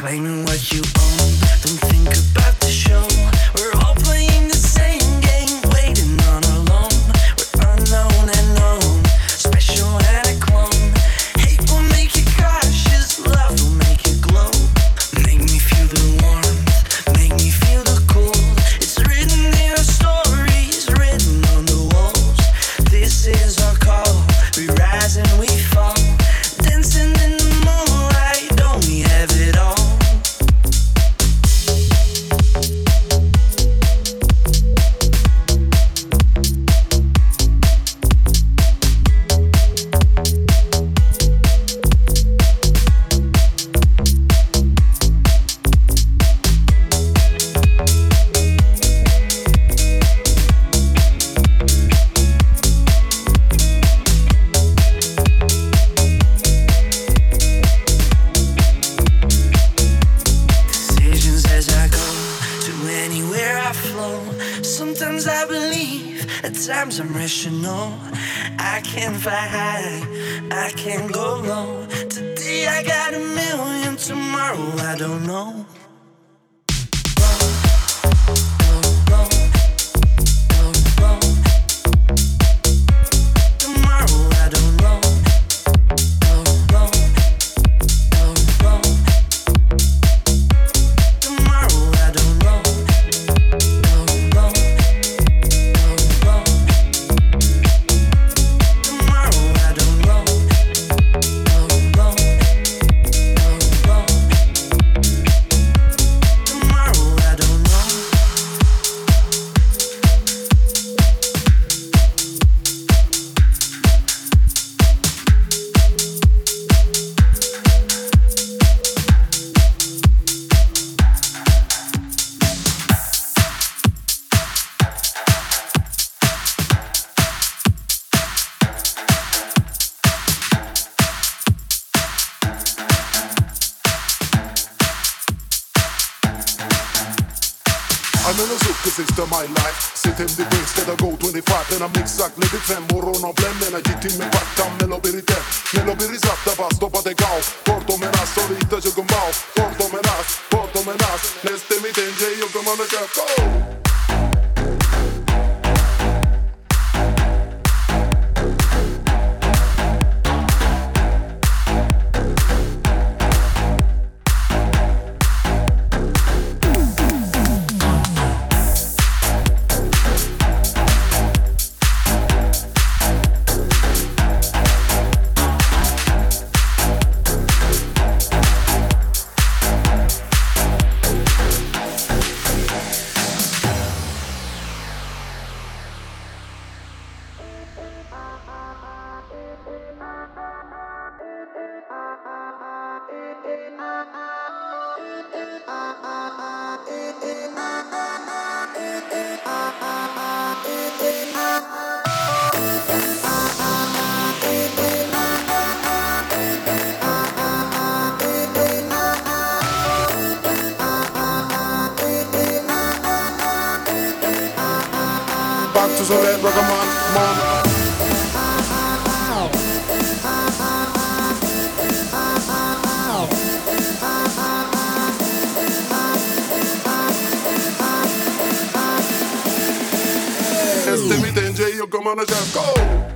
Claiming what you own, don't think about the show. then I mix up it, and back to Soviet Rocket Man, man. Este mi tenje y go!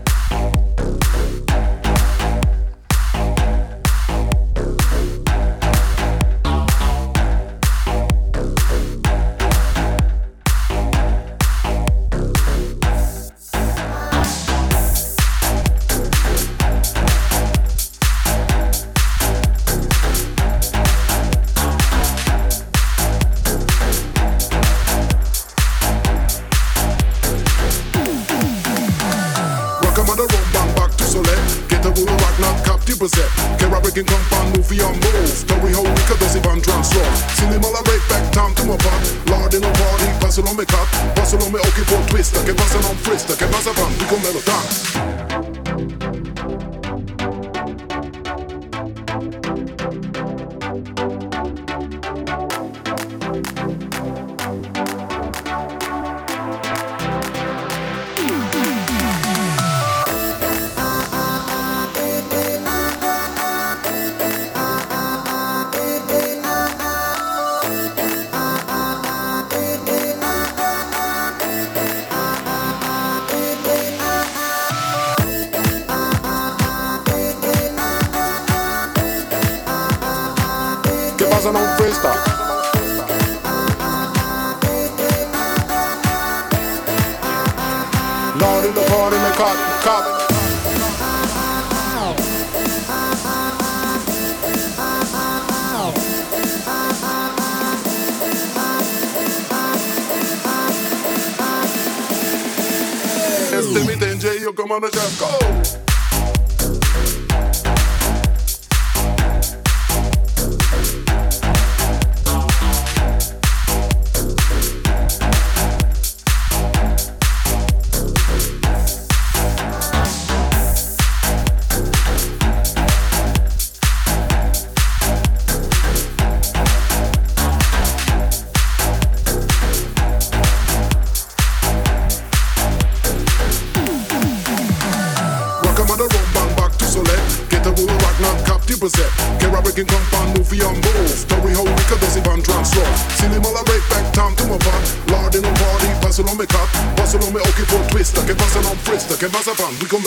Mi on just go.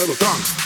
Pasa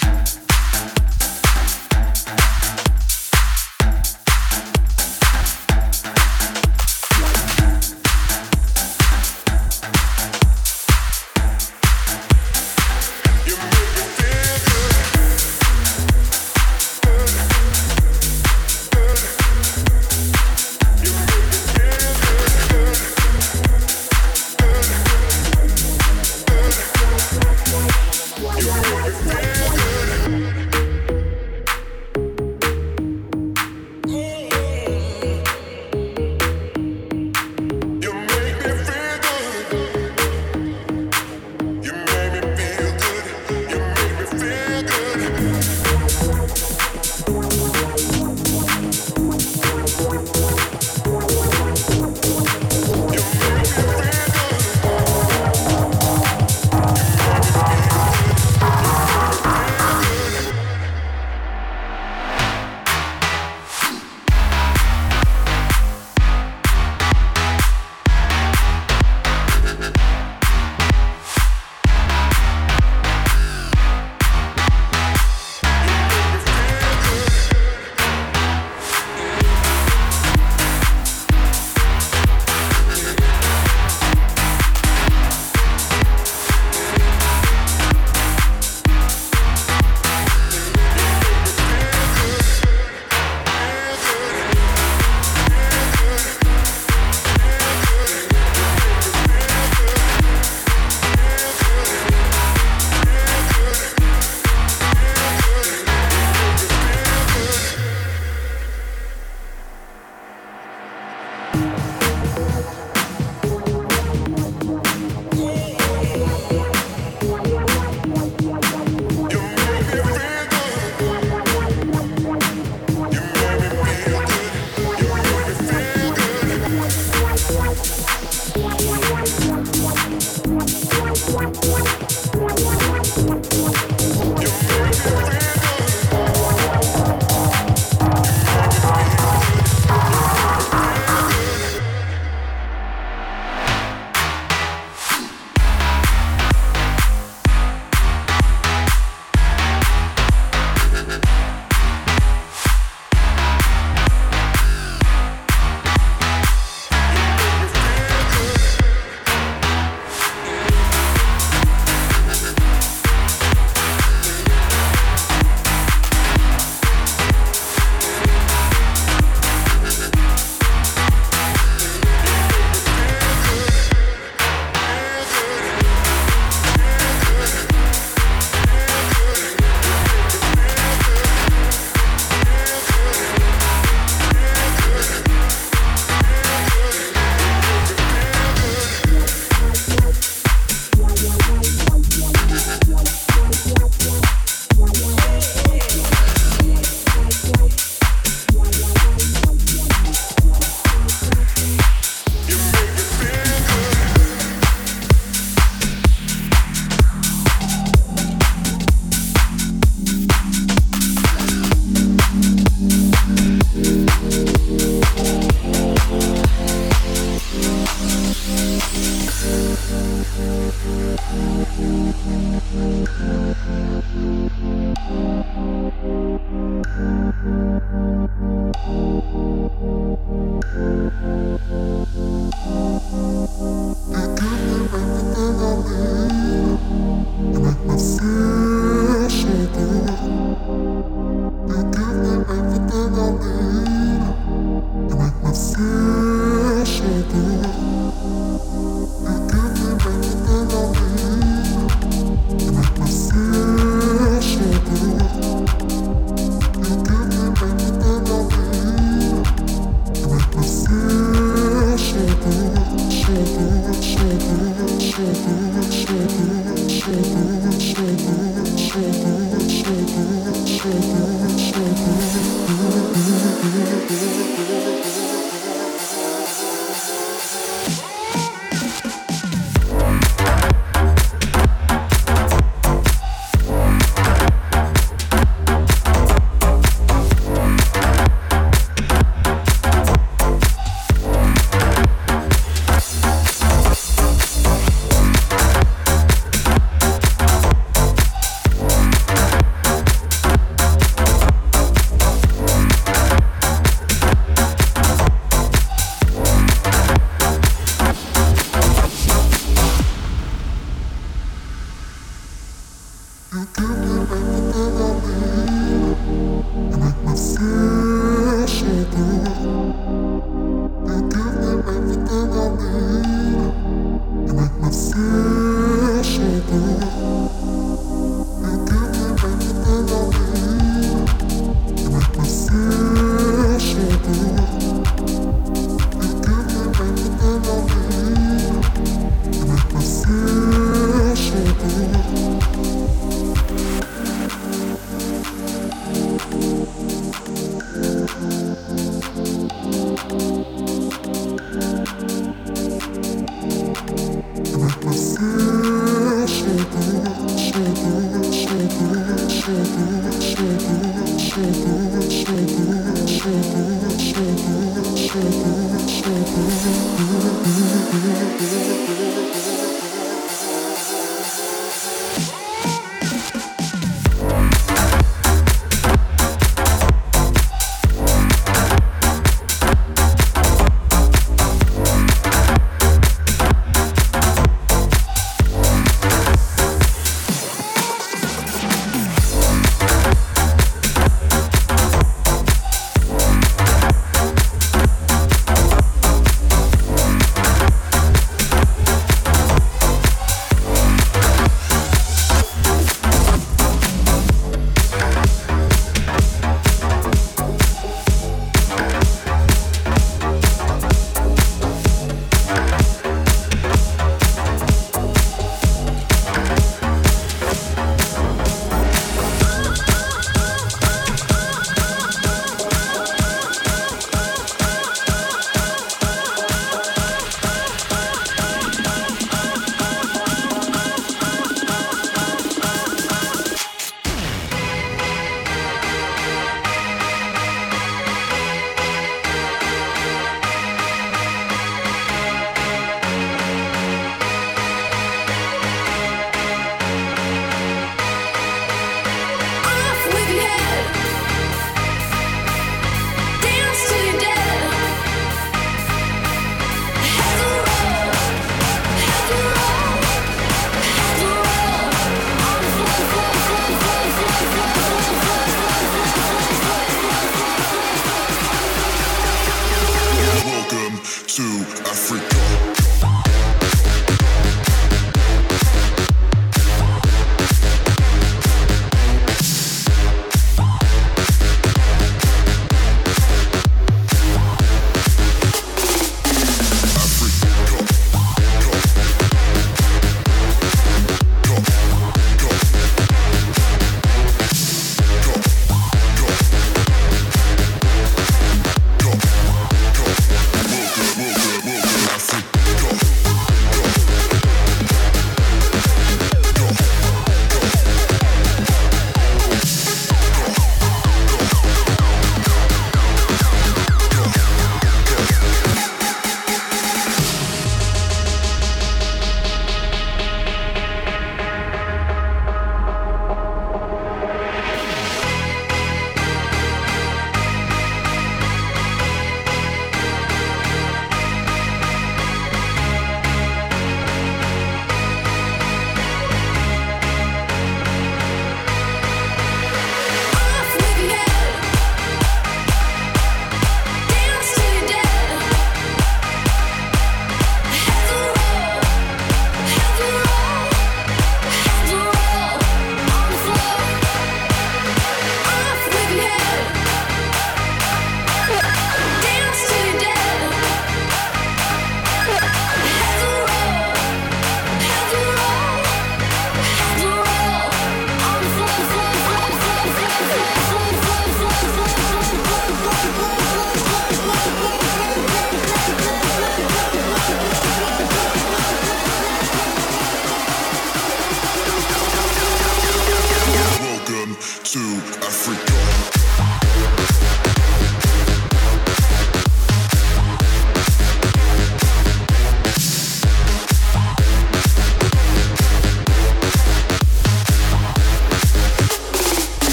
river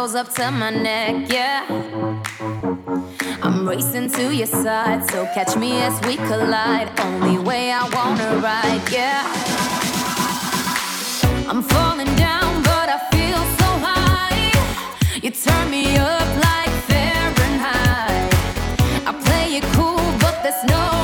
goes up to my neck, yeah. I'm racing to your side, so catch me as we collide. Only way I wanna ride, yeah. I'm falling down, but I feel so high. You turn me up like Fahrenheit. I play it cool, but there's no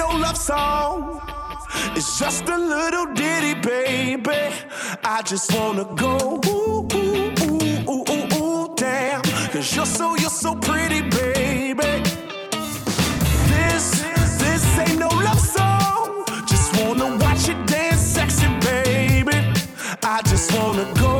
no love song. It's just a little ditty, baby. I just wanna go, ooh, ooh, ooh, ooh, ooh, damn. Cause you're so, you're so pretty, baby. This, this ain't no love song. Just wanna watch you dance sexy, baby. I just wanna go.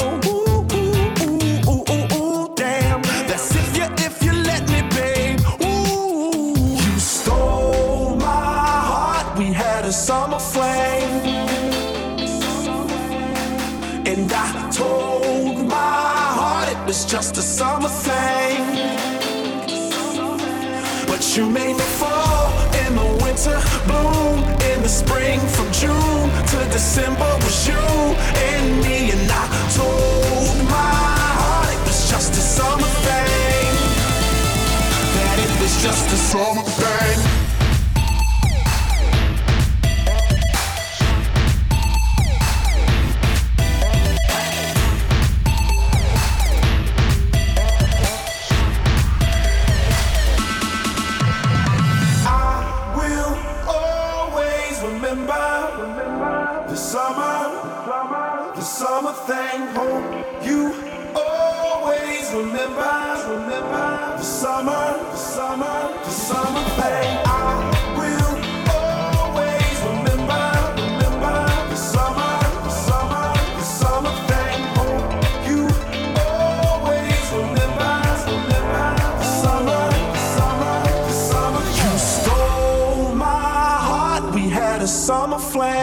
just a summer pain